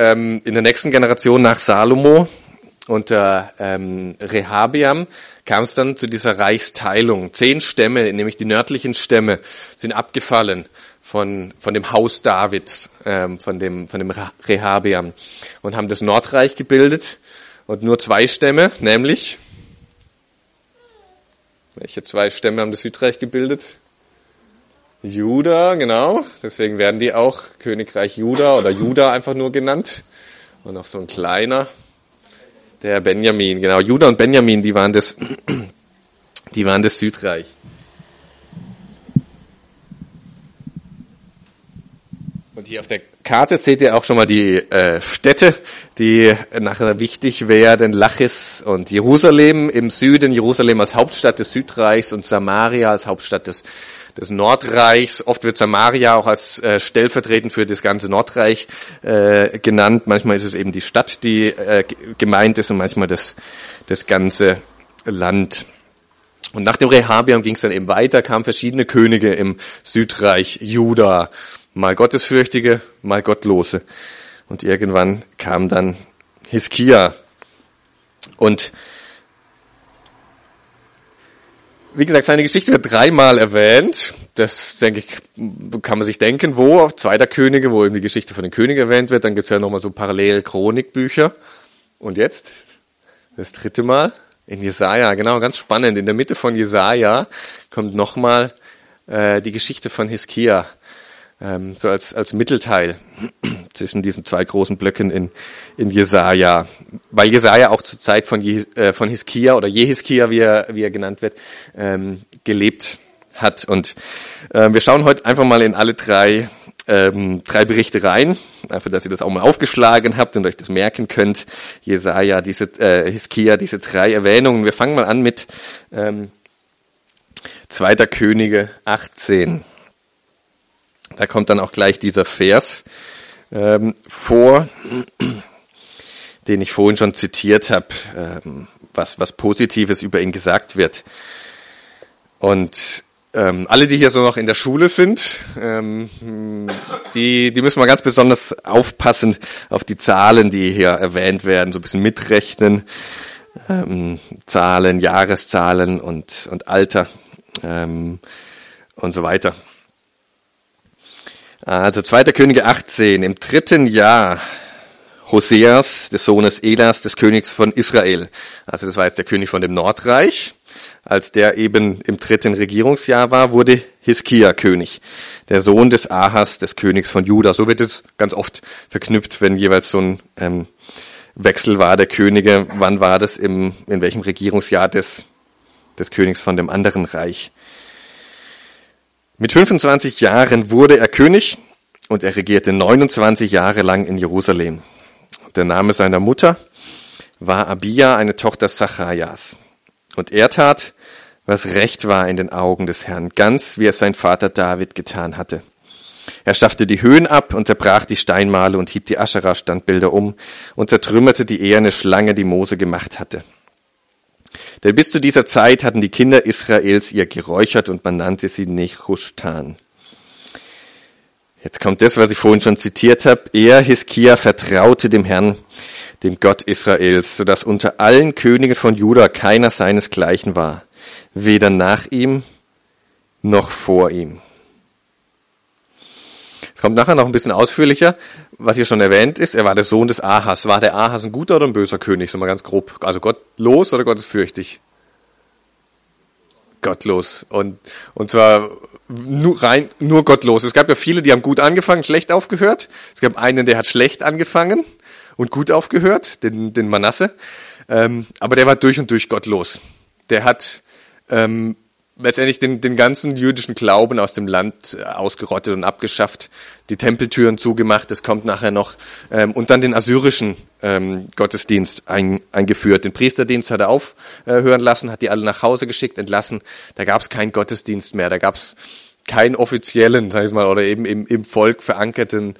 ähm, in der nächsten Generation nach Salomo unter ähm, Rehabiam kam es dann zu dieser Reichsteilung. Zehn Stämme, nämlich die nördlichen Stämme, sind abgefallen von, von dem Haus Davids, ähm, von dem, von dem Rehabiam und haben das Nordreich gebildet und nur zwei Stämme, nämlich welche zwei Stämme haben das Südreich gebildet? Juda, genau. Deswegen werden die auch Königreich Juda oder Juda einfach nur genannt. Und noch so ein kleiner, der Benjamin, genau. Juda und Benjamin, die waren das, die waren das Südreich. Und hier auf der Karte seht ihr auch schon mal die äh, Städte, die nachher wichtig werden. Lachis und Jerusalem im Süden, Jerusalem als Hauptstadt des Südreichs und Samaria als Hauptstadt des, des Nordreichs. Oft wird Samaria auch als äh, stellvertretend für das ganze Nordreich äh, genannt. Manchmal ist es eben die Stadt, die äh, gemeint ist und manchmal das, das ganze Land. Und nach dem Rehabiam ging es dann eben weiter, kamen verschiedene Könige im Südreich Juda mal Gottesfürchtige, mal Gottlose. Und irgendwann kam dann Hiskia. Und wie gesagt, seine Geschichte wird dreimal erwähnt. Das, denke ich, kann man sich denken, wo, auf Zweiter Könige, wo eben die Geschichte von den Königen erwähnt wird. Dann gibt's ja nochmal so parallel Chronikbücher. Und jetzt, das dritte Mal, in Jesaja, genau, ganz spannend. In der Mitte von Jesaja kommt nochmal äh, die Geschichte von Hiskia ähm, so als, als Mittelteil zwischen diesen zwei großen Blöcken in, in Jesaja. Weil Jesaja auch zur Zeit von, Je, äh, von Hiskia oder Jehiskia, wie er, wie er genannt wird, ähm, gelebt hat. Und äh, wir schauen heute einfach mal in alle drei ähm, drei Berichte rein, einfach, dass ihr das auch mal aufgeschlagen habt und euch das merken könnt. Jesaja, diese, äh, Hiskia, diese drei Erwähnungen. Wir fangen mal an mit ähm, 2. Könige 18. Da kommt dann auch gleich dieser Vers ähm, vor, den ich vorhin schon zitiert habe, ähm, was, was Positives über ihn gesagt wird. Und ähm, alle, die hier so noch in der Schule sind, ähm, die, die müssen mal ganz besonders aufpassen auf die Zahlen, die hier erwähnt werden, so ein bisschen mitrechnen. Ähm, Zahlen, Jahreszahlen und, und Alter ähm, und so weiter. Also 2. Könige 18, im dritten Jahr Hoseas, des Sohnes Elas, des Königs von Israel. Also das war jetzt der König von dem Nordreich. Als der eben im dritten Regierungsjahr war, wurde Hiskia König, der Sohn des Ahas, des Königs von Juda. So wird es ganz oft verknüpft, wenn jeweils so ein ähm, Wechsel war der Könige. Wann war das im, in welchem Regierungsjahr des, des Königs von dem anderen Reich? Mit 25 Jahren wurde er König und er regierte 29 Jahre lang in Jerusalem. Der Name seiner Mutter war Abia, eine Tochter Zacharias. Und er tat, was recht war in den Augen des Herrn, ganz wie es sein Vater David getan hatte. Er schaffte die Höhen ab und zerbrach die Steinmale und hieb die Aschera-Standbilder um und zertrümmerte die eherne Schlange, die Mose gemacht hatte. Denn bis zu dieser Zeit hatten die Kinder Israels ihr geräuchert und man nannte sie Nechushtan. Jetzt kommt das, was ich vorhin schon zitiert habe. Er, Hiskia, vertraute dem Herrn, dem Gott Israels, sodass unter allen Königen von Juda keiner seinesgleichen war, weder nach ihm noch vor ihm. Kommt nachher noch ein bisschen ausführlicher, was hier schon erwähnt ist. Er war der Sohn des Ahas. War der Ahas ein guter oder ein böser König? So mal ganz grob. Also gottlos oder gottesfürchtig? Gottlos. Und, und zwar nur rein, nur gottlos. Es gab ja viele, die haben gut angefangen, schlecht aufgehört. Es gab einen, der hat schlecht angefangen und gut aufgehört, den, den Manasse. Ähm, aber der war durch und durch gottlos. Der hat ähm, letztendlich den, den ganzen jüdischen Glauben aus dem Land äh, ausgerottet und abgeschafft, die Tempeltüren zugemacht, das kommt nachher noch, ähm, und dann den assyrischen ähm, Gottesdienst ein, eingeführt. Den Priesterdienst hat er aufhören lassen, hat die alle nach Hause geschickt, entlassen. Da gab es keinen Gottesdienst mehr, da gab es keinen offiziellen, sag ich mal, oder eben im, im Volk verankerten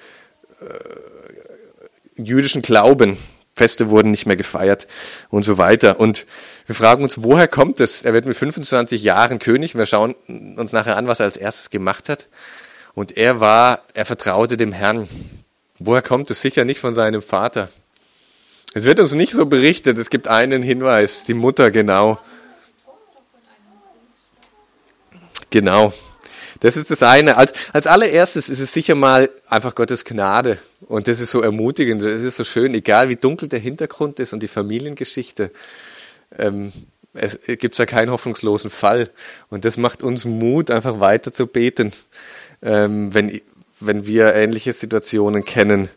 äh, jüdischen Glauben. Feste wurden nicht mehr gefeiert und so weiter. Und wir fragen uns, woher kommt es? Er wird mit 25 Jahren König. Wir schauen uns nachher an, was er als erstes gemacht hat. Und er war, er vertraute dem Herrn. Woher kommt es? Sicher nicht von seinem Vater. Es wird uns nicht so berichtet. Es gibt einen Hinweis. Die Mutter, genau. Genau. Das ist das eine. Als, als allererstes ist es sicher mal einfach Gottes Gnade. Und das ist so ermutigend. Das ist so schön, egal wie dunkel der Hintergrund ist und die Familiengeschichte. Ähm, es gibt ja keinen hoffnungslosen Fall. Und das macht uns Mut, einfach weiter zu beten, ähm, wenn, wenn wir ähnliche Situationen kennen.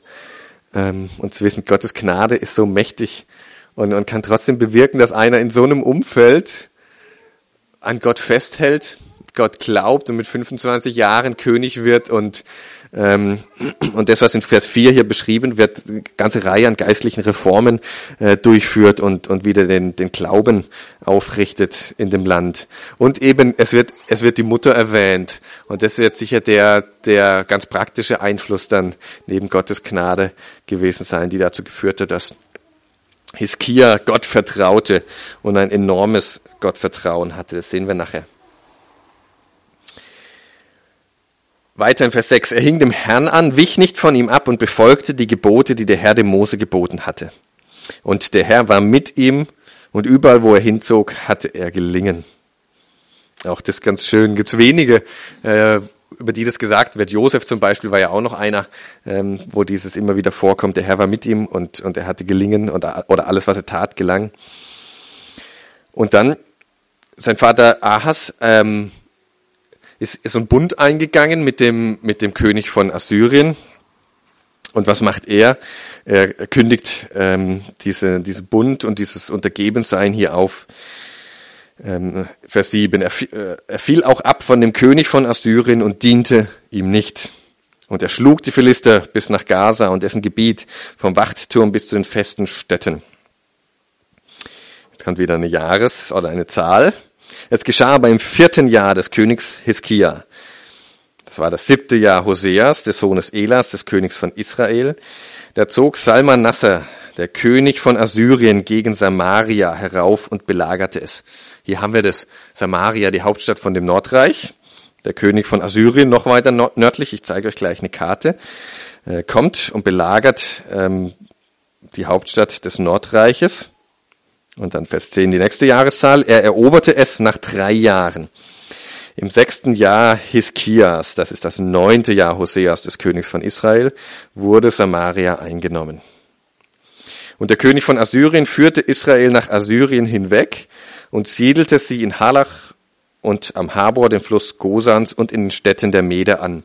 Ähm, und zu wissen, Gottes Gnade ist so mächtig und, und kann trotzdem bewirken, dass einer in so einem Umfeld an Gott festhält Gott glaubt und mit 25 Jahren König wird und, ähm, und das, was in Vers 4 hier beschrieben wird, eine ganze Reihe an geistlichen Reformen äh, durchführt und, und wieder den, den Glauben aufrichtet in dem Land. Und eben, es wird, es wird die Mutter erwähnt. Und das jetzt sicher der, der ganz praktische Einfluss dann neben Gottes Gnade gewesen sein, die dazu geführt hat, dass Hiskia Gott vertraute und ein enormes Gottvertrauen hatte. Das sehen wir nachher. Weiter in Vers 6. Er hing dem Herrn an, wich nicht von ihm ab und befolgte die Gebote, die der Herr dem Mose geboten hatte. Und der Herr war mit ihm und überall, wo er hinzog, hatte er gelingen. Auch das ganz schön. Gibt es wenige, äh, über die das gesagt wird. Josef zum Beispiel war ja auch noch einer, ähm, wo dieses immer wieder vorkommt. Der Herr war mit ihm und, und er hatte gelingen und, oder alles, was er tat, gelang. Und dann sein Vater Ahas ähm, ist, ist ein Bund eingegangen mit dem, mit dem König von Assyrien. Und was macht er? Er kündigt ähm, diese, diese Bund und dieses Untergebensein hier auf. Ähm, Vers 7. Er, äh, er fiel auch ab von dem König von Assyrien und diente ihm nicht. Und er schlug die Philister bis nach Gaza und dessen Gebiet vom Wachtturm bis zu den festen Städten. Jetzt kommt wieder eine Jahres- oder eine Zahl. Es geschah aber im vierten Jahr des Königs Hiskia. Das war das siebte Jahr Hoseas, des Sohnes Elas, des Königs von Israel. Da zog Salman Nasser, der König von Assyrien, gegen Samaria herauf und belagerte es. Hier haben wir das Samaria, die Hauptstadt von dem Nordreich. Der König von Assyrien, noch weiter nördlich, ich zeige euch gleich eine Karte, äh, kommt und belagert ähm, die Hauptstadt des Nordreiches. Und dann Vers 10 die nächste Jahreszahl. Er eroberte es nach drei Jahren. Im sechsten Jahr Hiskias, das ist das neunte Jahr Hoseas des Königs von Israel, wurde Samaria eingenommen. Und der König von Assyrien führte Israel nach Assyrien hinweg und siedelte sie in Halach und am Habor, dem Fluss Gosans und in den Städten der Mede an,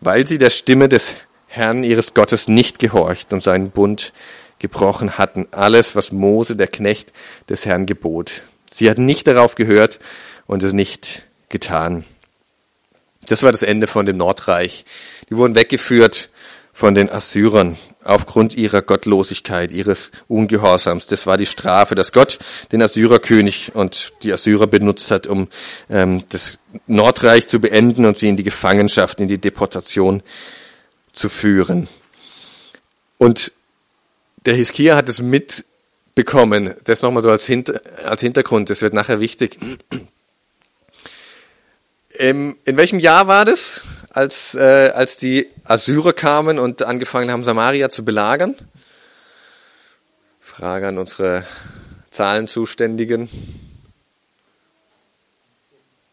weil sie der Stimme des Herrn ihres Gottes nicht gehorcht und seinen Bund gebrochen hatten, alles, was Mose, der Knecht des Herrn, gebot. Sie hatten nicht darauf gehört und es nicht getan. Das war das Ende von dem Nordreich. Die wurden weggeführt von den Assyrern aufgrund ihrer Gottlosigkeit, ihres Ungehorsams. Das war die Strafe, dass Gott den Assyrerkönig und die Assyrer benutzt hat, um ähm, das Nordreich zu beenden und sie in die Gefangenschaft, in die Deportation zu führen. Und der Hiskia hat es mitbekommen. Das nochmal so als, Hinter als Hintergrund, das wird nachher wichtig. Ähm, in welchem Jahr war das, als, äh, als die Assyrer kamen und angefangen haben, Samaria zu belagern? Frage an unsere Zahlenzuständigen.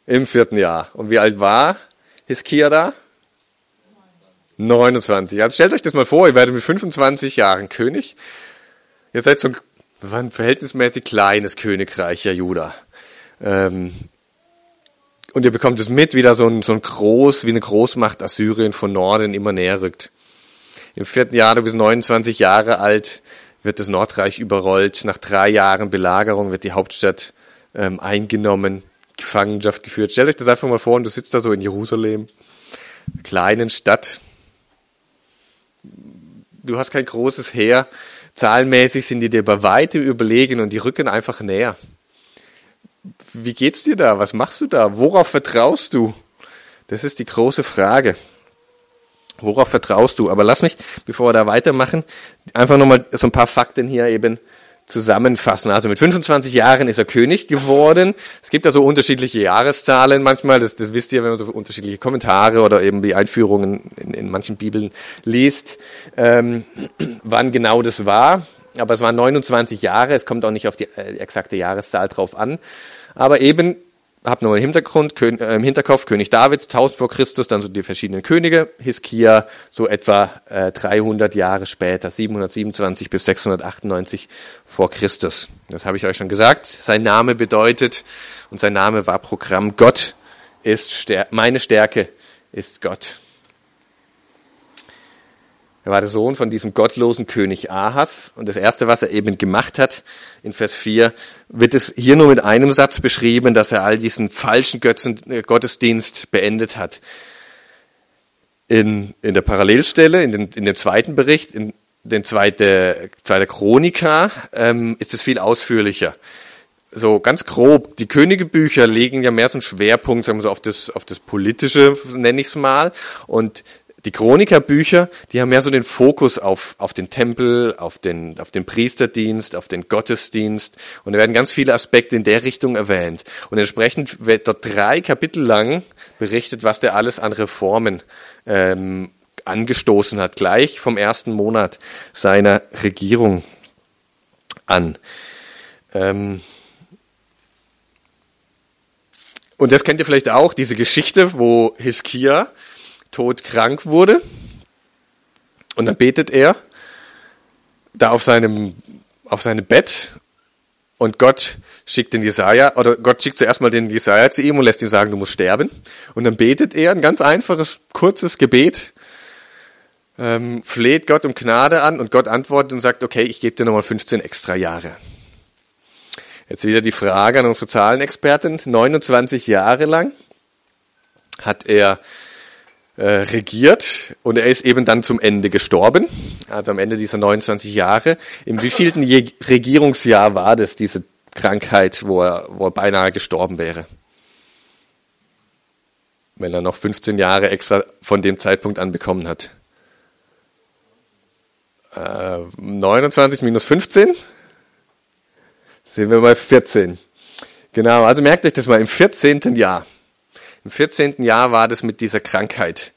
Im vierten Jahr. Und wie alt war Hiskia da? 29. Also stellt euch das mal vor, ihr werdet mit 25 Jahren König. Ihr seid so ein, verhältnismäßig kleines Königreich, ja Juda. Ähm, und ihr bekommt es mit, wie da so ein, so ein Groß, wie eine Großmacht Assyrien von Norden immer näher rückt. Im vierten Jahr, du bist 29 Jahre alt, wird das Nordreich überrollt. Nach drei Jahren Belagerung wird die Hauptstadt ähm, eingenommen, Gefangenschaft geführt. Stellt euch das einfach mal vor und du sitzt da so in Jerusalem, kleinen Stadt, du hast kein großes Heer. Zahlenmäßig sind die dir bei weitem überlegen und die rücken einfach näher. Wie geht's dir da? Was machst du da? Worauf vertraust du? Das ist die große Frage. Worauf vertraust du? Aber lass mich, bevor wir da weitermachen, einfach nochmal so ein paar Fakten hier eben zusammenfassen. Also mit 25 Jahren ist er König geworden. Es gibt da so unterschiedliche Jahreszahlen manchmal, das, das wisst ihr, wenn man so unterschiedliche Kommentare oder eben die Einführungen in, in manchen Bibeln liest, ähm, wann genau das war. Aber es waren 29 Jahre, es kommt auch nicht auf die äh, exakte Jahreszahl drauf an. Aber eben habt noch im Hintergrund, äh, im Hinterkopf König David, 1000 vor Christus, dann so die verschiedenen Könige, Hiskia so etwa äh, 300 Jahre später, 727 bis 698 vor Christus. Das habe ich euch schon gesagt. Sein Name bedeutet und sein Name war Programm Gott ist Stär meine Stärke ist Gott. Er war der Sohn von diesem gottlosen König Ahas. Und das Erste, was er eben gemacht hat, in Vers 4, wird es hier nur mit einem Satz beschrieben, dass er all diesen falschen Götzen, äh, Gottesdienst beendet hat. In, in der Parallelstelle, in, den, in dem zweiten Bericht, in den zweite, zweite Chronika, ähm, ist es viel ausführlicher so ganz grob, die Königebücher legen ja mehr so einen Schwerpunkt, sagen wir so, auf das, auf das Politische, nenne ich es mal. Und die Chroniker-Bücher, die haben mehr so den Fokus auf, auf den Tempel, auf den, auf den Priesterdienst, auf den Gottesdienst. Und da werden ganz viele Aspekte in der Richtung erwähnt. Und entsprechend wird dort drei Kapitel lang berichtet, was der alles an Reformen ähm, angestoßen hat, gleich vom ersten Monat seiner Regierung an. Ähm, und das kennt ihr vielleicht auch, diese Geschichte, wo Hiskia todkrank wurde. Und dann betet er da auf seinem, auf seinem Bett und Gott schickt den Jesaja, oder Gott schickt zuerst mal den Jesaja zu ihm und lässt ihm sagen, du musst sterben. Und dann betet er ein ganz einfaches, kurzes Gebet, ähm, fleht Gott um Gnade an und Gott antwortet und sagt, okay, ich gebe dir nochmal 15 extra Jahre. Jetzt wieder die Frage an unsere Zahlenexpertin. 29 Jahre lang hat er äh, regiert und er ist eben dann zum Ende gestorben, also am Ende dieser 29 Jahre. Im wievielten Regierungsjahr war das, diese Krankheit, wo er, wo er beinahe gestorben wäre? Wenn er noch 15 Jahre extra von dem Zeitpunkt an bekommen hat. Äh, 29 minus 15 sind wir bei 14. Genau, also merkt euch das mal im 14. Jahr. Im 14. Jahr war das mit dieser Krankheit,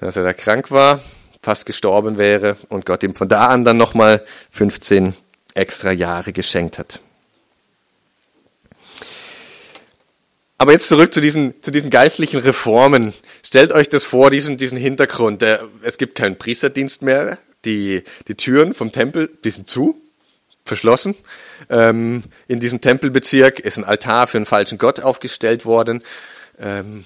dass er da krank war, fast gestorben wäre und Gott ihm von da an dann nochmal 15 extra Jahre geschenkt hat. Aber jetzt zurück zu diesen, zu diesen geistlichen Reformen. Stellt euch das vor, diesen, diesen Hintergrund. Es gibt keinen Priesterdienst mehr. Die, die Türen vom Tempel, die sind zu, verschlossen. Ähm, in diesem Tempelbezirk ist ein Altar für einen falschen Gott aufgestellt worden ähm,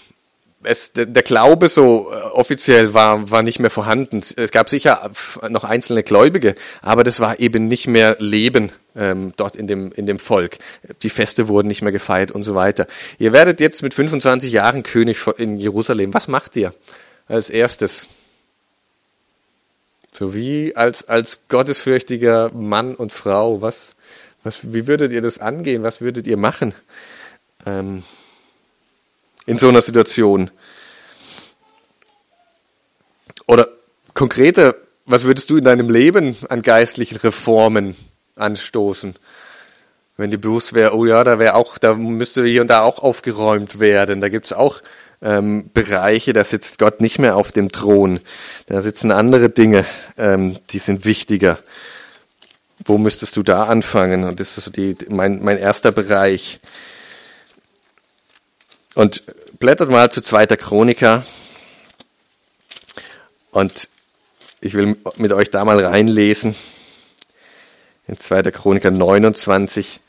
es, der, Glaube so äh, offiziell war, war nicht mehr vorhanden. Es gab sicher noch einzelne Gläubige, aber das war eben nicht mehr Leben ähm, dort in dem, in dem Volk. Die Feste wurden nicht mehr gefeiert und so weiter. Ihr werdet jetzt mit 25 Jahren König in Jerusalem. Was macht ihr als erstes? So wie als, als gottesfürchtiger Mann und Frau. Was, was, wie würdet ihr das angehen? Was würdet ihr machen? Ähm, in so einer Situation? Oder konkreter, was würdest du in deinem Leben an geistlichen Reformen anstoßen? Wenn dir bewusst wäre, oh ja, da wäre auch, da müsste hier und da auch aufgeräumt werden. Da gibt's auch ähm, Bereiche, da sitzt Gott nicht mehr auf dem Thron. Da sitzen andere Dinge, ähm, die sind wichtiger. Wo müsstest du da anfangen? Und das ist so die, mein, mein erster Bereich. Und blättert mal zu zweiter Chroniker. Und ich will mit euch da mal reinlesen. In zweiter Chroniker 29.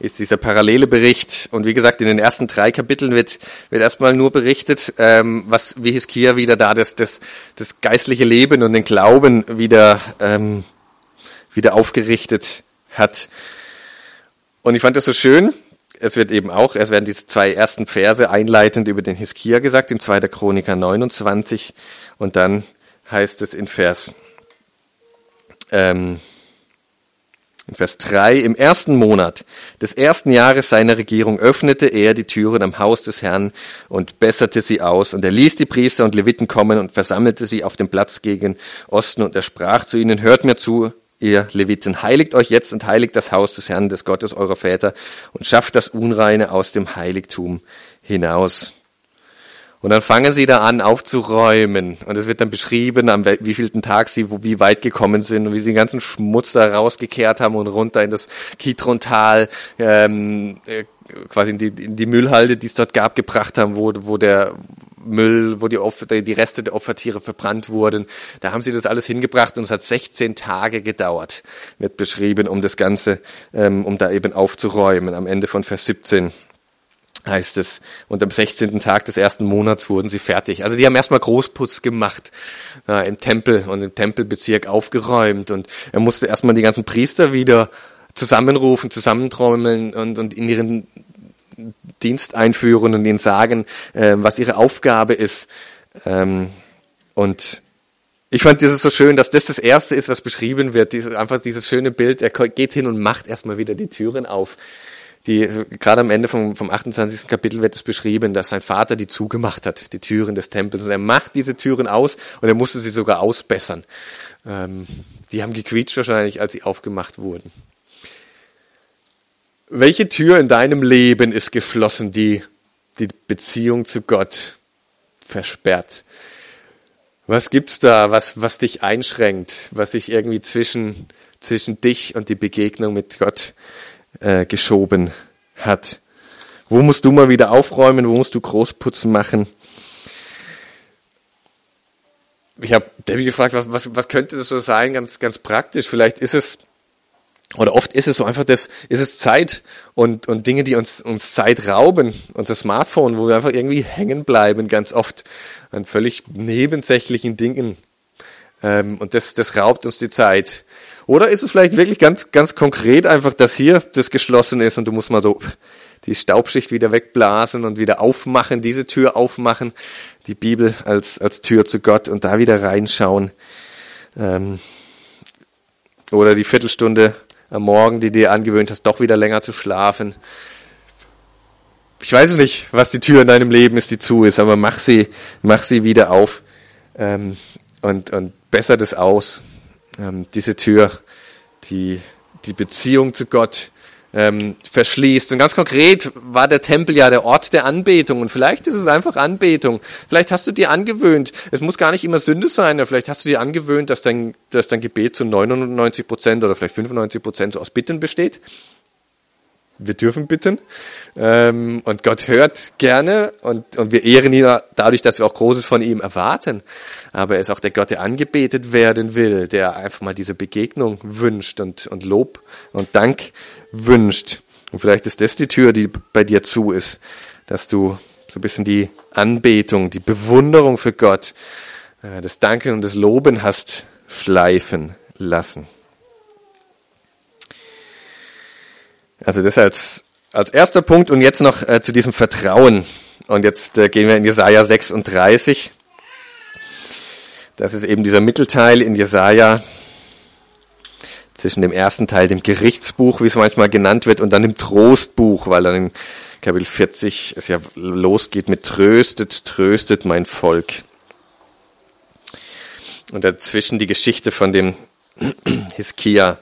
ist dieser parallele Bericht. Und wie gesagt, in den ersten drei Kapiteln wird, wird erstmal nur berichtet, ähm, was wie Hiskia wieder da das, das, das geistliche Leben und den Glauben wieder ähm, wieder aufgerichtet hat. Und ich fand das so schön. Es wird eben auch, es werden diese zwei ersten Verse einleitend über den Hiskia gesagt, in 2. Chroniker 29. Und dann heißt es in Vers ähm, In Vers 3, im ersten Monat des ersten Jahres seiner Regierung öffnete er die Türen am Haus des Herrn und besserte sie aus. Und er ließ die Priester und Leviten kommen und versammelte sie auf dem Platz gegen Osten. Und er sprach zu ihnen, hört mir zu, ihr Leviten, heiligt euch jetzt und heiligt das Haus des Herrn, des Gottes eurer Väter und schafft das Unreine aus dem Heiligtum hinaus. Und dann fangen sie da an aufzuräumen. Und es wird dann beschrieben, am wievielten Tag sie wo, wie weit gekommen sind und wie sie den ganzen Schmutz da rausgekehrt haben und runter in das Kitrontal, ähm, äh, quasi in die, in die Müllhalde, die es dort gab, gebracht haben, wo, wo der Müll, wo die, Opfer, die Reste der Opfertiere verbrannt wurden. Da haben sie das alles hingebracht und es hat 16 Tage gedauert, wird beschrieben, um das Ganze, ähm, um da eben aufzuräumen, am Ende von Vers 17 heißt es. Und am 16. Tag des ersten Monats wurden sie fertig. Also die haben erstmal Großputz gemacht äh, im Tempel und im Tempelbezirk aufgeräumt. Und er musste erstmal die ganzen Priester wieder zusammenrufen, zusammentrommeln und, und in ihren Dienst einführen und ihnen sagen, äh, was ihre Aufgabe ist. Ähm, und ich fand dieses so schön, dass das das Erste ist, was beschrieben wird. Dieses, einfach dieses schöne Bild. Er geht hin und macht erstmal wieder die Türen auf die, gerade am Ende vom, vom 28. Kapitel wird es beschrieben, dass sein Vater die zugemacht hat, die Türen des Tempels. Und er macht diese Türen aus und er musste sie sogar ausbessern. Ähm, die haben gequietscht wahrscheinlich, als sie aufgemacht wurden. Welche Tür in deinem Leben ist geschlossen, die die Beziehung zu Gott versperrt? Was gibt's da, was, was dich einschränkt, was sich irgendwie zwischen, zwischen dich und die Begegnung mit Gott äh, geschoben hat. Wo musst du mal wieder aufräumen? Wo musst du Großputzen machen? Ich habe Debbie gefragt, was, was, was könnte das so sein, ganz, ganz praktisch. Vielleicht ist es, oder oft ist es so einfach das, ist es Zeit und, und Dinge, die uns, uns Zeit rauben. Unser Smartphone, wo wir einfach irgendwie hängen bleiben, ganz oft an völlig nebensächlichen Dingen. Ähm, und das, das raubt uns die Zeit. Oder ist es vielleicht wirklich ganz, ganz konkret einfach, dass hier das geschlossen ist und du musst mal so die Staubschicht wieder wegblasen und wieder aufmachen, diese Tür aufmachen, die Bibel als, als Tür zu Gott und da wieder reinschauen. Ähm, oder die Viertelstunde am Morgen, die dir angewöhnt hast, doch wieder länger zu schlafen. Ich weiß nicht, was die Tür in deinem Leben ist, die zu ist, aber mach sie, mach sie wieder auf ähm, und, und besser das aus ähm, diese Tür, die die Beziehung zu Gott ähm, verschließt. Und ganz konkret war der Tempel ja der Ort der Anbetung. Und vielleicht ist es einfach Anbetung. Vielleicht hast du dir angewöhnt, es muss gar nicht immer Sünde sein, aber vielleicht hast du dir angewöhnt, dass dein, dass dein Gebet zu 99 Prozent oder vielleicht 95 Prozent aus Bitten besteht wir dürfen bitten. Ähm, und Gott hört gerne und, und wir ehren ihn dadurch, dass wir auch Großes von ihm erwarten. Aber er ist auch der Gott, der angebetet werden will, der einfach mal diese Begegnung wünscht und, und Lob und Dank wünscht. Und vielleicht ist das die Tür, die bei dir zu ist, dass du so ein bisschen die Anbetung, die Bewunderung für Gott, äh, das Danken und das Loben hast schleifen lassen. Also das als, als erster Punkt und jetzt noch äh, zu diesem Vertrauen. Und jetzt äh, gehen wir in Jesaja 36. Das ist eben dieser Mittelteil in Jesaja zwischen dem ersten Teil, dem Gerichtsbuch, wie es manchmal genannt wird, und dann dem Trostbuch, weil dann in Kapitel 40 es ja losgeht mit Tröstet, tröstet mein Volk. Und dazwischen die Geschichte von dem Hiskia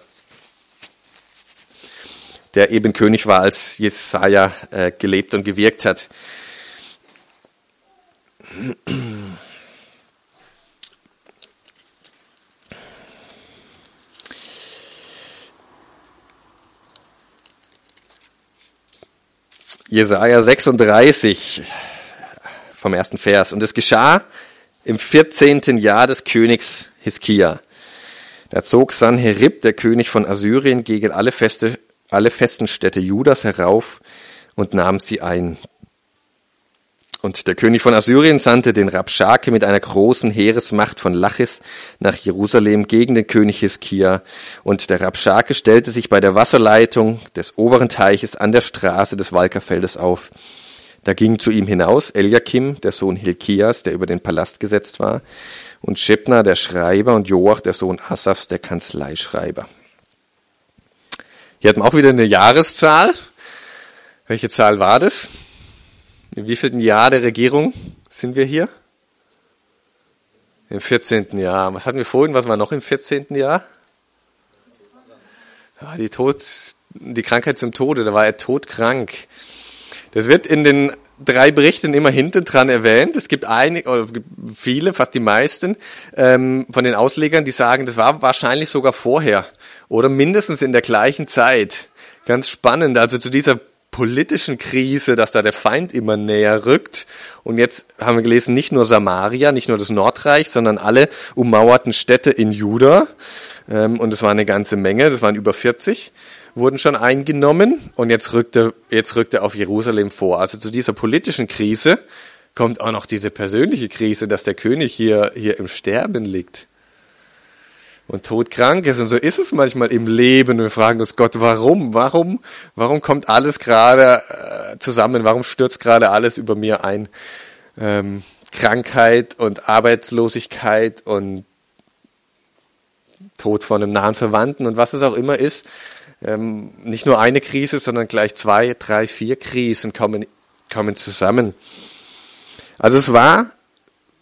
der eben König war, als Jesaja äh, gelebt und gewirkt hat. Jesaja 36 vom ersten Vers. Und es geschah im 14. Jahr des Königs Hiskia. Da zog Sanherib, der König von Assyrien, gegen alle Feste alle festen Städte Judas herauf und nahm sie ein. Und der König von Assyrien sandte den Rabschake mit einer großen Heeresmacht von Lachis nach Jerusalem gegen den König Hiskia. Und der Rabschake stellte sich bei der Wasserleitung des oberen Teiches an der Straße des Walkerfeldes auf. Da ging zu ihm hinaus Eliakim, der Sohn Hilkias, der über den Palast gesetzt war, und Schebna, der Schreiber, und Joach, der Sohn Asafs, der Kanzleischreiber. Hier hat man auch wieder eine Jahreszahl. Welche Zahl war das? In wievielten Jahr der Regierung sind wir hier? Im 14. Jahr. Was hatten wir vorhin? Was war noch im 14. Jahr? Ja, die Tod, die Krankheit zum Tode. Da war er todkrank. Das wird in den drei Berichten immer hinten dran erwähnt. Es gibt einige, oder viele, fast die meisten ähm, von den Auslegern, die sagen, das war wahrscheinlich sogar vorher oder mindestens in der gleichen Zeit. Ganz spannend. Also zu dieser politischen Krise, dass da der Feind immer näher rückt. Und jetzt haben wir gelesen, nicht nur Samaria, nicht nur das Nordreich, sondern alle ummauerten Städte in Juda. Ähm, und es war eine ganze Menge, das waren über 40 wurden schon eingenommen und jetzt rückte, jetzt rückte auf Jerusalem vor. Also zu dieser politischen Krise kommt auch noch diese persönliche Krise, dass der König hier, hier im Sterben liegt und todkrank ist. Und so ist es manchmal im Leben. Wir fragen uns Gott, warum? Warum? Warum kommt alles gerade äh, zusammen? Warum stürzt gerade alles über mir ein? Ähm, Krankheit und Arbeitslosigkeit und Tod von einem nahen Verwandten und was es auch immer ist ähm, nicht nur eine Krise, sondern gleich zwei, drei, vier Krisen kommen, kommen zusammen. Also es war,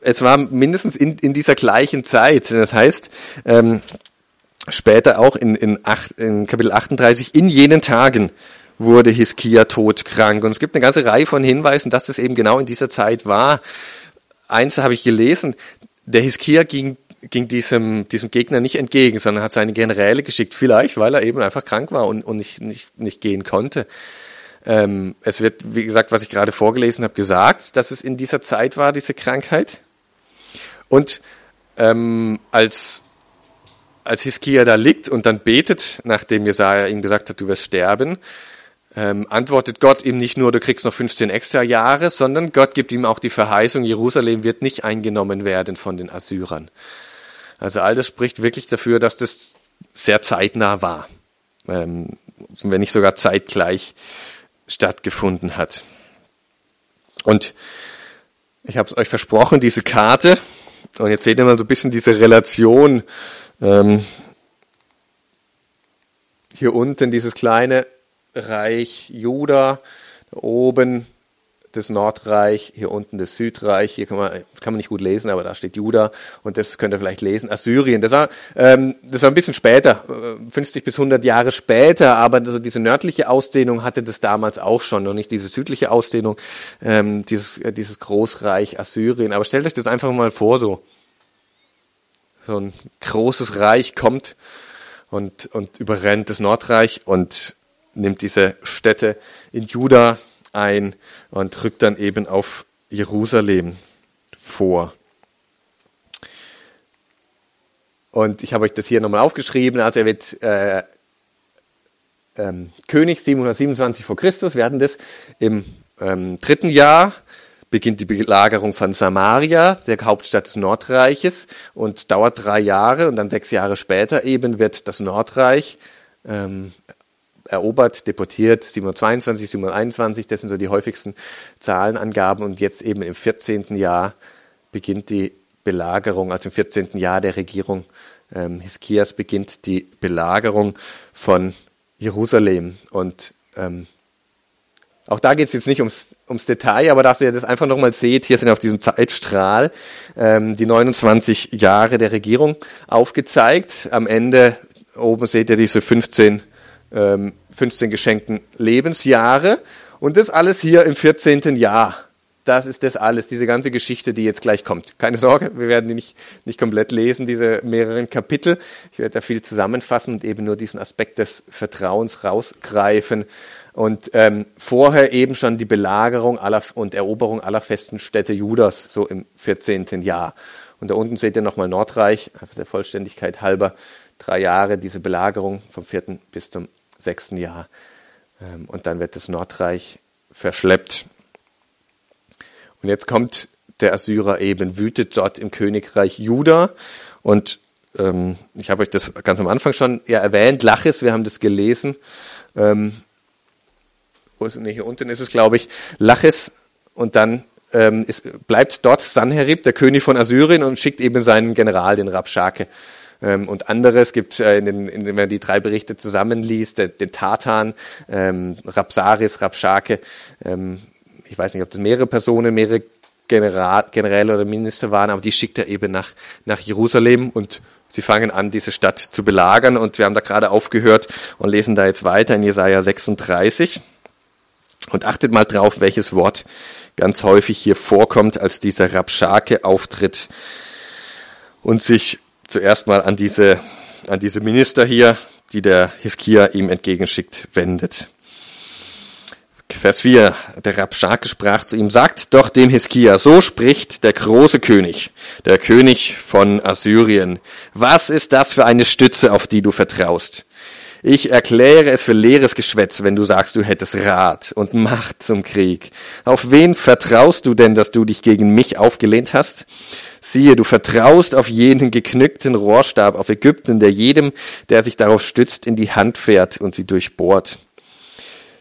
es war mindestens in, in dieser gleichen Zeit. Das heißt, ähm, später auch in, in, acht, in Kapitel 38, in jenen Tagen wurde Hiskia todkrank. Und es gibt eine ganze Reihe von Hinweisen, dass das eben genau in dieser Zeit war. Eins habe ich gelesen, der Hiskia ging ging diesem, diesem Gegner nicht entgegen, sondern hat seine Generäle geschickt, vielleicht weil er eben einfach krank war und, und nicht, nicht, nicht gehen konnte. Ähm, es wird, wie gesagt, was ich gerade vorgelesen habe, gesagt, dass es in dieser Zeit war, diese Krankheit. Und ähm, als, als Hiskia da liegt und dann betet, nachdem Jesaja ihm gesagt hat, du wirst sterben, ähm, antwortet Gott ihm nicht nur, du kriegst noch 15 extra Jahre, sondern Gott gibt ihm auch die Verheißung, Jerusalem wird nicht eingenommen werden von den Assyrern. Also all das spricht wirklich dafür, dass das sehr zeitnah war, ähm, wenn nicht sogar zeitgleich stattgefunden hat. Und ich habe es euch versprochen, diese Karte, und jetzt seht ihr mal so ein bisschen diese Relation. Ähm, hier unten dieses kleine Reich Juda, da oben das Nordreich, hier unten das Südreich, hier kann man, kann man nicht gut lesen, aber da steht Juda und das könnt ihr vielleicht lesen, Assyrien. Das war, ähm, das war ein bisschen später, 50 äh, bis 100 Jahre später, aber so diese nördliche Ausdehnung hatte das damals auch schon, noch nicht diese südliche Ausdehnung, ähm, dieses, äh, dieses Großreich Assyrien. Aber stellt euch das einfach mal vor, so, so ein großes Reich kommt und, und überrennt das Nordreich und nimmt diese Städte in Juda ein und rückt dann eben auf Jerusalem vor. Und ich habe euch das hier nochmal aufgeschrieben. Also er wird äh, ähm, König 727 vor Christus. Wir hatten das im ähm, dritten Jahr beginnt die Belagerung von Samaria, der Hauptstadt des Nordreiches, und dauert drei Jahre. Und dann sechs Jahre später eben wird das Nordreich ähm, erobert, deportiert, 722, 721, das sind so die häufigsten Zahlenangaben und jetzt eben im 14. Jahr beginnt die Belagerung, also im 14. Jahr der Regierung ähm, Hiskias beginnt die Belagerung von Jerusalem und ähm, auch da geht es jetzt nicht ums, ums Detail, aber dass ihr das einfach nochmal seht, hier sind auf diesem Zeitstrahl ähm, die 29 Jahre der Regierung aufgezeigt. Am Ende oben seht ihr diese 15 15 ähm, geschenkten Lebensjahre. Und das alles hier im 14. Jahr. Das ist das alles, diese ganze Geschichte, die jetzt gleich kommt. Keine Sorge, wir werden die nicht, nicht komplett lesen, diese mehreren Kapitel. Ich werde da viel zusammenfassen und eben nur diesen Aspekt des Vertrauens rausgreifen. Und ähm, vorher eben schon die Belagerung aller und Eroberung aller festen Städte Judas, so im 14. Jahr. Und da unten seht ihr nochmal Nordreich, einfach der Vollständigkeit halber, drei Jahre diese Belagerung vom vierten bis zum sechsten Jahr. Ähm, und dann wird das Nordreich verschleppt. Und jetzt kommt der Assyrer eben, wütet dort im Königreich Juda. Und ähm, ich habe euch das ganz am Anfang schon ja, erwähnt, Lachis, wir haben das gelesen. Ähm, wo ist, nee, hier unten ist es, glaube ich, Lachis. Und dann ähm, ist, bleibt dort Sanherib, der König von Assyrien, und schickt eben seinen General, den Rabschake, ähm, und andere. Es gibt, äh, in den, in, wenn man die drei Berichte zusammenliest, den, den Tatan, ähm, Rapsaris, Rapschake. Ähm, ich weiß nicht, ob das mehrere Personen, mehrere General, Generäle oder Minister waren, aber die schickt er eben nach, nach Jerusalem und sie fangen an, diese Stadt zu belagern. Und wir haben da gerade aufgehört und lesen da jetzt weiter in Jesaja 36. Und achtet mal drauf, welches Wort ganz häufig hier vorkommt, als dieser Rabschake auftritt und sich zuerst mal an diese, an diese Minister hier, die der Hiskia ihm entgegenschickt, wendet. Vers 4. Der Rabschake sprach zu ihm, sagt doch dem Hiskia, so spricht der große König, der König von Assyrien. Was ist das für eine Stütze, auf die du vertraust? Ich erkläre es für leeres Geschwätz, wenn du sagst, du hättest Rat und Macht zum Krieg. Auf wen vertraust du denn, dass du dich gegen mich aufgelehnt hast? Siehe, du vertraust auf jenen geknückten Rohrstab, auf Ägypten, der jedem, der sich darauf stützt, in die Hand fährt und sie durchbohrt.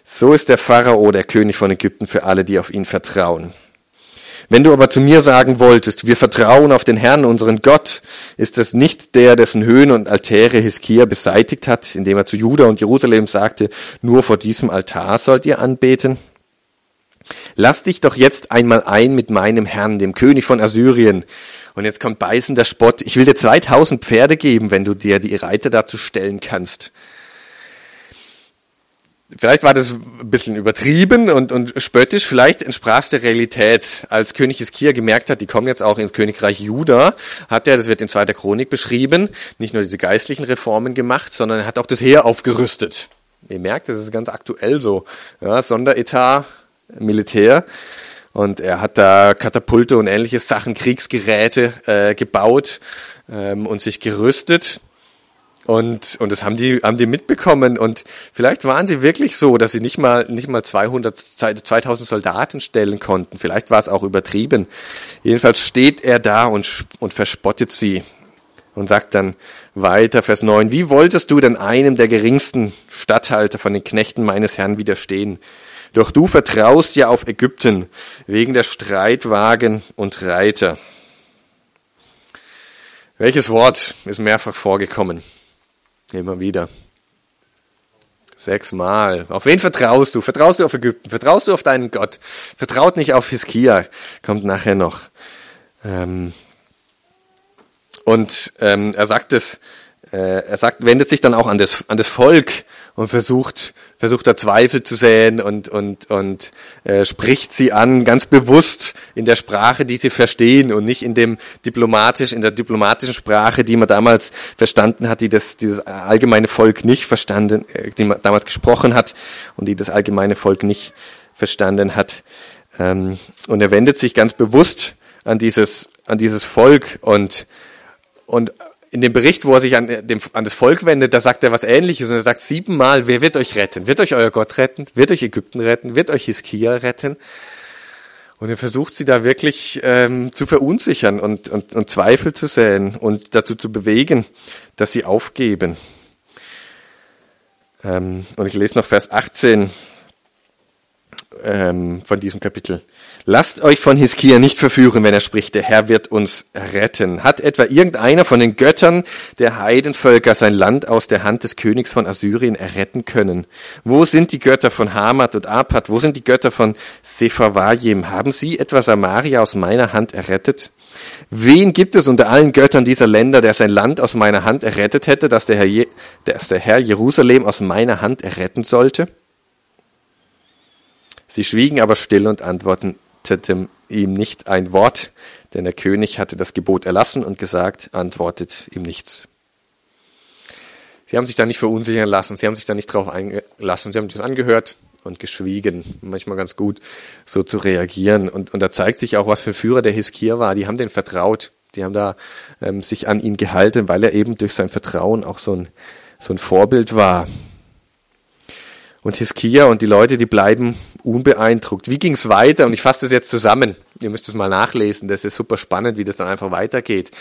So ist der Pharao, der König von Ägypten, für alle, die auf ihn vertrauen. Wenn du aber zu mir sagen wolltest, wir vertrauen auf den Herrn, unseren Gott, ist es nicht der, dessen Höhen und Altäre Hiskia beseitigt hat, indem er zu Juda und Jerusalem sagte, nur vor diesem Altar sollt ihr anbeten? Lass dich doch jetzt einmal ein mit meinem Herrn, dem König von Assyrien. Und jetzt kommt beißender Spott. Ich will dir 2000 Pferde geben, wenn du dir die Reiter dazu stellen kannst. Vielleicht war das ein bisschen übertrieben und, und spöttisch, vielleicht entsprach es der Realität. Als König Hiskia gemerkt hat, die kommen jetzt auch ins Königreich Juda, hat er, das wird in zweiter Chronik beschrieben, nicht nur diese geistlichen Reformen gemacht, sondern er hat auch das Heer aufgerüstet. Ihr merkt, das ist ganz aktuell so. Ja, Sonderetat, Militär. Und er hat da Katapulte und ähnliche Sachen, Kriegsgeräte äh, gebaut ähm, und sich gerüstet. Und, und das haben die, haben die mitbekommen. Und vielleicht waren sie wirklich so, dass sie nicht mal, nicht mal 200, 2000 Soldaten stellen konnten. Vielleicht war es auch übertrieben. Jedenfalls steht er da und, und verspottet sie und sagt dann weiter, Vers 9, wie wolltest du denn einem der geringsten Statthalter von den Knechten meines Herrn widerstehen? Doch du vertraust ja auf Ägypten wegen der Streitwagen und Reiter. Welches Wort ist mehrfach vorgekommen? Immer wieder. Sechsmal. Auf wen vertraust du? Vertraust du auf Ägypten? Vertraust du auf deinen Gott? Vertraut nicht auf Hiskia. Kommt nachher noch. Ähm und ähm, er sagt es, er sagt, wendet sich dann auch an das, an das Volk und versucht, versucht da Zweifel zu säen und, und, und äh, spricht sie an, ganz bewusst in der Sprache, die sie verstehen und nicht in dem diplomatisch, in der diplomatischen Sprache, die man damals verstanden hat, die das, dieses allgemeine Volk nicht verstanden, äh, die man damals gesprochen hat und die das allgemeine Volk nicht verstanden hat. Ähm, und er wendet sich ganz bewusst an dieses, an dieses Volk und, und in dem Bericht, wo er sich an, dem, an das Volk wendet, da sagt er was ähnliches und er sagt siebenmal, wer wird euch retten? Wird euch euer Gott retten? Wird euch Ägypten retten? Wird euch Hiskia retten? Und er versucht sie da wirklich ähm, zu verunsichern und, und, und Zweifel zu säen und dazu zu bewegen, dass sie aufgeben. Ähm, und ich lese noch Vers 18 ähm, von diesem Kapitel. Lasst euch von Hiskia nicht verführen, wenn er spricht, der Herr wird uns retten. Hat etwa irgendeiner von den Göttern der Heidenvölker sein Land aus der Hand des Königs von Assyrien erretten können? Wo sind die Götter von Hamad und Apad? Wo sind die Götter von Sepharvaim? Haben sie etwa Samaria aus meiner Hand errettet? Wen gibt es unter allen Göttern dieser Länder, der sein Land aus meiner Hand errettet hätte, dass der Herr, Je dass der Herr Jerusalem aus meiner Hand erretten sollte? Sie schwiegen aber still und antworteten ihm nicht ein Wort, denn der König hatte das Gebot erlassen und gesagt, antwortet ihm nichts. Sie haben sich da nicht verunsichern lassen, sie haben sich da nicht drauf eingelassen, sie haben das angehört und geschwiegen. Manchmal ganz gut, so zu reagieren. Und, und da zeigt sich auch, was für ein Führer der Hiskia war. Die haben den vertraut. Die haben da ähm, sich an ihn gehalten, weil er eben durch sein Vertrauen auch so ein, so ein Vorbild war. Und Hiskia und die Leute, die bleiben unbeeindruckt. Wie ging es weiter? Und ich fasse das jetzt zusammen. Ihr müsst es mal nachlesen. Das ist super spannend, wie das dann einfach weitergeht.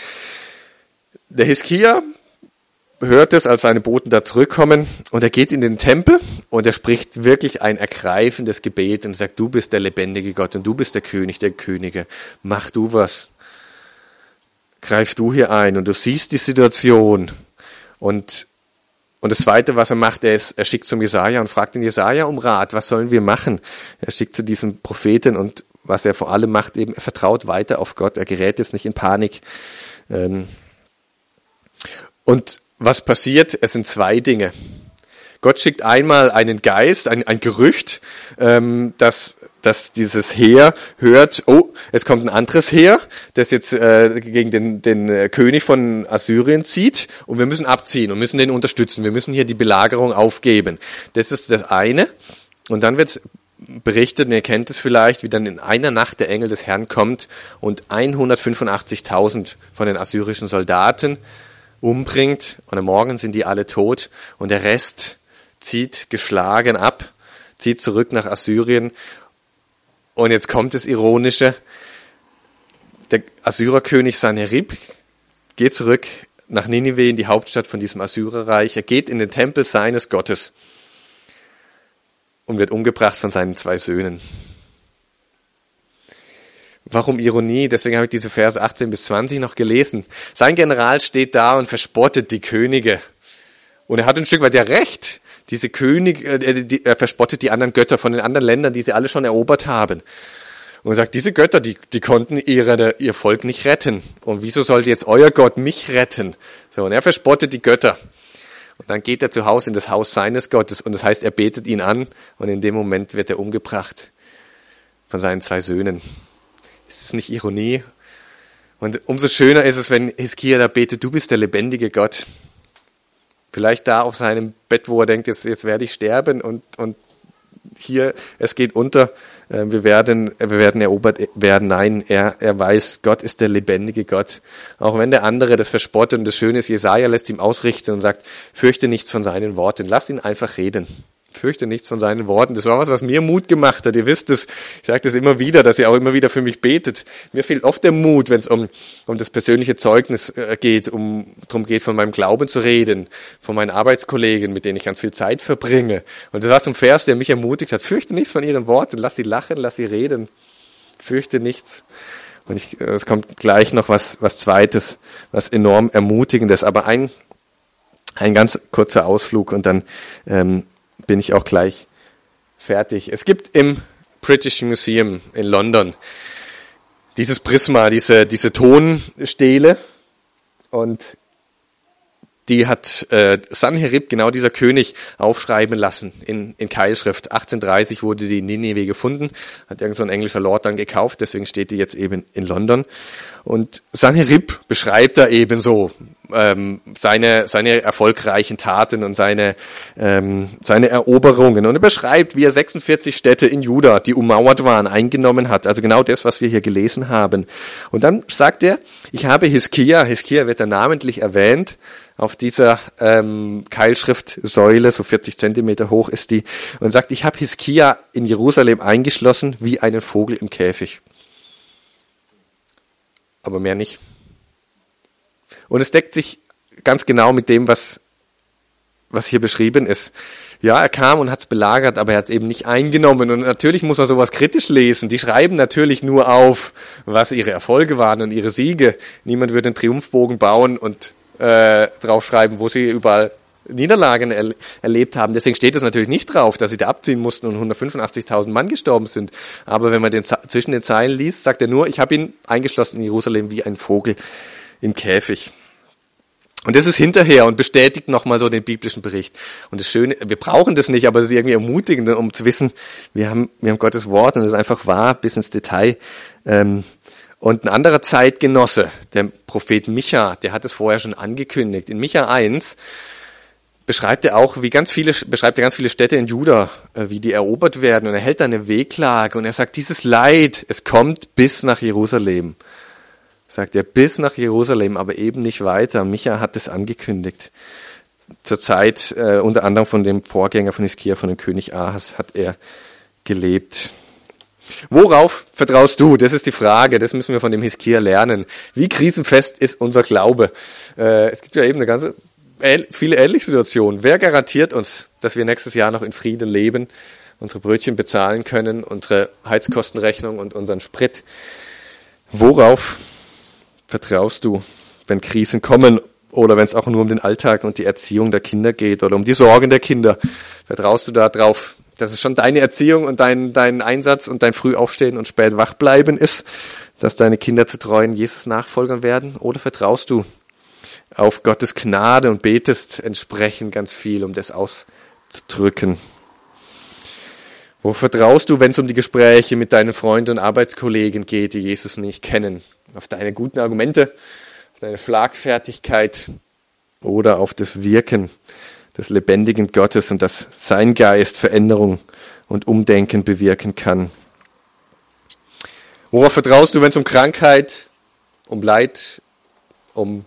Der Hiskia hört es, als seine Boten da zurückkommen und er geht in den Tempel und er spricht wirklich ein ergreifendes Gebet und sagt, du bist der lebendige Gott und du bist der König der Könige. Mach du was. greif du hier ein und du siehst die Situation. Und, und das Zweite, was er macht, er, ist, er schickt zum Jesaja und fragt den Jesaja um Rat, was sollen wir machen? Er schickt zu diesem Propheten und was er vor allem macht, eben, er vertraut weiter auf Gott, er gerät jetzt nicht in Panik. Ähm, und was passiert? Es sind zwei Dinge. Gott schickt einmal einen Geist, ein, ein Gerücht, ähm, dass, dass dieses Heer hört, oh, es kommt ein anderes Heer, das jetzt äh, gegen den, den äh, König von Assyrien zieht und wir müssen abziehen und müssen den unterstützen. Wir müssen hier die Belagerung aufgeben. Das ist das eine. Und dann wird berichtet, und ihr kennt es vielleicht, wie dann in einer Nacht der Engel des Herrn kommt und 185.000 von den assyrischen Soldaten umbringt und am Morgen sind die alle tot und der Rest zieht geschlagen ab, zieht zurück nach Assyrien. Und jetzt kommt das Ironische. Der Assyrerkönig Sanherib geht zurück nach Ninive in die Hauptstadt von diesem Assyrerreich. Er geht in den Tempel seines Gottes und wird umgebracht von seinen zwei Söhnen. Warum Ironie? Deswegen habe ich diese Verse 18 bis 20 noch gelesen. Sein General steht da und verspottet die Könige. Und er hat ein Stück weit ja recht diese König, äh, die, er verspottet die anderen Götter von den anderen Ländern, die sie alle schon erobert haben. Und sagt, diese Götter, die, die konnten ihre, ihr Volk nicht retten. Und wieso sollte jetzt euer Gott mich retten? So, und er verspottet die Götter. Und dann geht er zu Hause in das Haus seines Gottes und das heißt, er betet ihn an und in dem Moment wird er umgebracht von seinen zwei Söhnen. Ist das nicht Ironie? Und umso schöner ist es, wenn Hiskia da betet, du bist der lebendige Gott. Vielleicht da auf seinem Bett, wo er denkt, jetzt, jetzt werde ich sterben und, und hier, es geht unter, äh, wir werden, wir werden erobert werden. Nein, er, er weiß, Gott ist der lebendige Gott. Auch wenn der andere das verspottet und das Schöne ist, Jesaja lässt ihm ausrichten und sagt, fürchte nichts von seinen Worten, lass ihn einfach reden fürchte nichts von seinen Worten. Das war was, was mir Mut gemacht hat. Ihr wisst es, ich sage das immer wieder, dass ihr auch immer wieder für mich betet. Mir fehlt oft der Mut, wenn es um, um das persönliche Zeugnis äh, geht, um darum geht, von meinem Glauben zu reden, von meinen Arbeitskollegen, mit denen ich ganz viel Zeit verbringe. Und das war so ein Vers, der mich ermutigt hat. Fürchte nichts von ihren Worten, lass sie lachen, lass sie reden. Fürchte nichts. Und ich, äh, es kommt gleich noch was, was Zweites, was enorm Ermutigendes. Aber ein, ein ganz kurzer Ausflug und dann ähm, bin ich auch gleich fertig. Es gibt im British Museum in London dieses Prisma, diese, diese Tonstele und die hat äh, Sanherib, genau dieser König, aufschreiben lassen in, in Keilschrift. 1830 wurde die in Nineveh gefunden, hat irgend so ein englischer Lord dann gekauft, deswegen steht die jetzt eben in London. Und Sanherib beschreibt da eben so ähm, seine, seine erfolgreichen Taten und seine, ähm, seine Eroberungen. Und er beschreibt, wie er 46 Städte in Juda, die ummauert waren, eingenommen hat. Also genau das, was wir hier gelesen haben. Und dann sagt er, ich habe Hiskia, Hiskia wird da namentlich erwähnt, auf dieser ähm, Keilschriftsäule, so 40 Zentimeter hoch ist die, und sagt, ich habe Hiskia in Jerusalem eingeschlossen wie einen Vogel im Käfig. Aber mehr nicht. Und es deckt sich ganz genau mit dem, was, was hier beschrieben ist. Ja, er kam und hat es belagert, aber er hat es eben nicht eingenommen. Und natürlich muss man sowas kritisch lesen. Die schreiben natürlich nur auf, was ihre Erfolge waren und ihre Siege. Niemand würde einen Triumphbogen bauen und äh, draufschreiben, wo sie überall Niederlagen er erlebt haben. Deswegen steht es natürlich nicht drauf, dass sie da abziehen mussten und 185.000 Mann gestorben sind. Aber wenn man den zwischen den Zeilen liest, sagt er nur, ich habe ihn eingeschlossen in Jerusalem wie ein Vogel im Käfig. Und das ist hinterher und bestätigt nochmal so den biblischen Bericht. Und das Schöne, wir brauchen das nicht, aber es ist irgendwie ermutigend, um zu wissen, wir haben, wir haben Gottes Wort und es ist einfach wahr bis ins Detail. Ähm, und ein anderer Zeitgenosse, der Prophet Micha, der hat es vorher schon angekündigt. In Micha 1 beschreibt er auch, wie ganz viele, beschreibt er ganz viele Städte in Juda, äh, wie die erobert werden. Und er hält da eine Wehklage und er sagt, dieses Leid, es kommt bis nach Jerusalem sagt er, bis nach Jerusalem, aber eben nicht weiter. Micha hat es angekündigt. Zur Zeit äh, unter anderem von dem Vorgänger von Hiskia, von dem König Ahas, hat er gelebt. Worauf vertraust du? Das ist die Frage. Das müssen wir von dem Hiskia lernen. Wie krisenfest ist unser Glaube? Äh, es gibt ja eben eine ganze, viele ähnliche Situationen. Wer garantiert uns, dass wir nächstes Jahr noch in Frieden leben, unsere Brötchen bezahlen können, unsere Heizkostenrechnung und unseren Sprit? Worauf vertraust du, wenn Krisen kommen oder wenn es auch nur um den Alltag und die Erziehung der Kinder geht oder um die Sorgen der Kinder? Vertraust du da drauf, dass es schon deine Erziehung und dein, dein Einsatz und dein Frühaufstehen und spät wachbleiben ist, dass deine Kinder zu treuen Jesus-Nachfolgern werden? Oder vertraust du auf Gottes Gnade und betest entsprechend ganz viel, um das auszudrücken? Wo vertraust du, wenn es um die Gespräche mit deinen Freunden und Arbeitskollegen geht, die Jesus nicht kennen? Auf deine guten Argumente, auf deine Schlagfertigkeit oder auf das Wirken des lebendigen Gottes und dass sein Geist Veränderung und Umdenken bewirken kann. Worauf vertraust du, wenn es um Krankheit, um Leid, um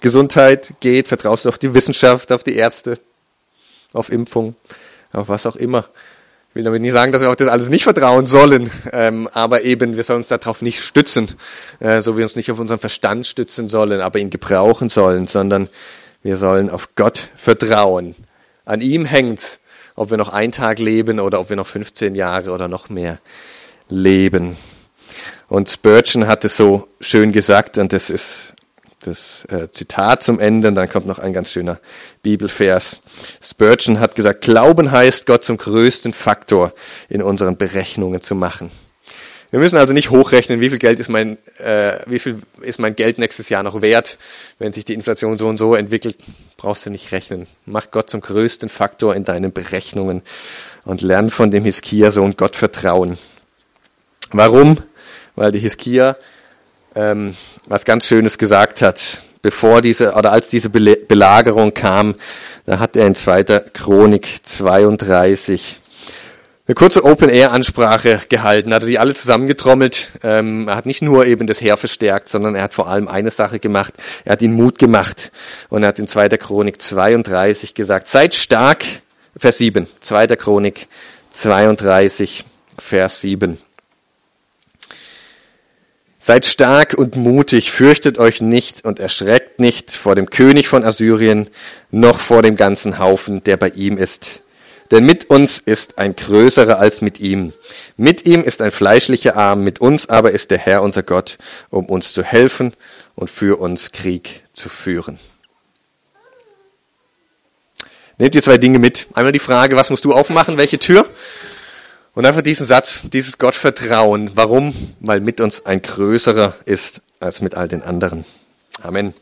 Gesundheit geht? Vertraust du auf die Wissenschaft, auf die Ärzte, auf Impfung, auf was auch immer? Ich will damit nicht sagen, dass wir auch das alles nicht vertrauen sollen, ähm, aber eben, wir sollen uns darauf nicht stützen, äh, so wie wir uns nicht auf unseren Verstand stützen sollen, aber ihn gebrauchen sollen, sondern wir sollen auf Gott vertrauen. An ihm hängt, ob wir noch einen Tag leben oder ob wir noch 15 Jahre oder noch mehr leben. Und Spurgeon hat es so schön gesagt, und das ist das äh, Zitat zum Ende, und dann kommt noch ein ganz schöner Bibelvers. Spurgeon hat gesagt, Glauben heißt, Gott zum größten Faktor in unseren Berechnungen zu machen. Wir müssen also nicht hochrechnen, wie viel Geld ist mein, äh, wie viel ist mein Geld nächstes Jahr noch wert. Wenn sich die Inflation so und so entwickelt, brauchst du nicht rechnen. Mach Gott zum größten Faktor in deinen Berechnungen und lern von dem Hiskia-Sohn Gott vertrauen. Warum? Weil die Hiskia ähm, was ganz Schönes gesagt hat. Bevor diese, oder als diese Belagerung kam, da hat er in 2. Chronik 32 eine kurze Open-Air-Ansprache gehalten, hat er die alle zusammengetrommelt. Ähm, er hat nicht nur eben das Heer verstärkt, sondern er hat vor allem eine Sache gemacht. Er hat ihnen Mut gemacht. Und er hat in 2. Chronik 32 gesagt, seid stark, Vers 7, 2. Chronik 32, Vers 7. Seid stark und mutig, fürchtet euch nicht und erschreckt nicht vor dem König von Assyrien, noch vor dem ganzen Haufen, der bei ihm ist denn mit uns ist ein größerer als mit ihm. Mit ihm ist ein fleischlicher Arm, mit uns aber ist der Herr unser Gott, um uns zu helfen und für uns Krieg zu führen. Nehmt ihr zwei Dinge mit. Einmal die Frage, was musst du aufmachen, welche Tür? Und einfach diesen Satz, dieses Gottvertrauen. Warum? Weil mit uns ein größerer ist als mit all den anderen. Amen.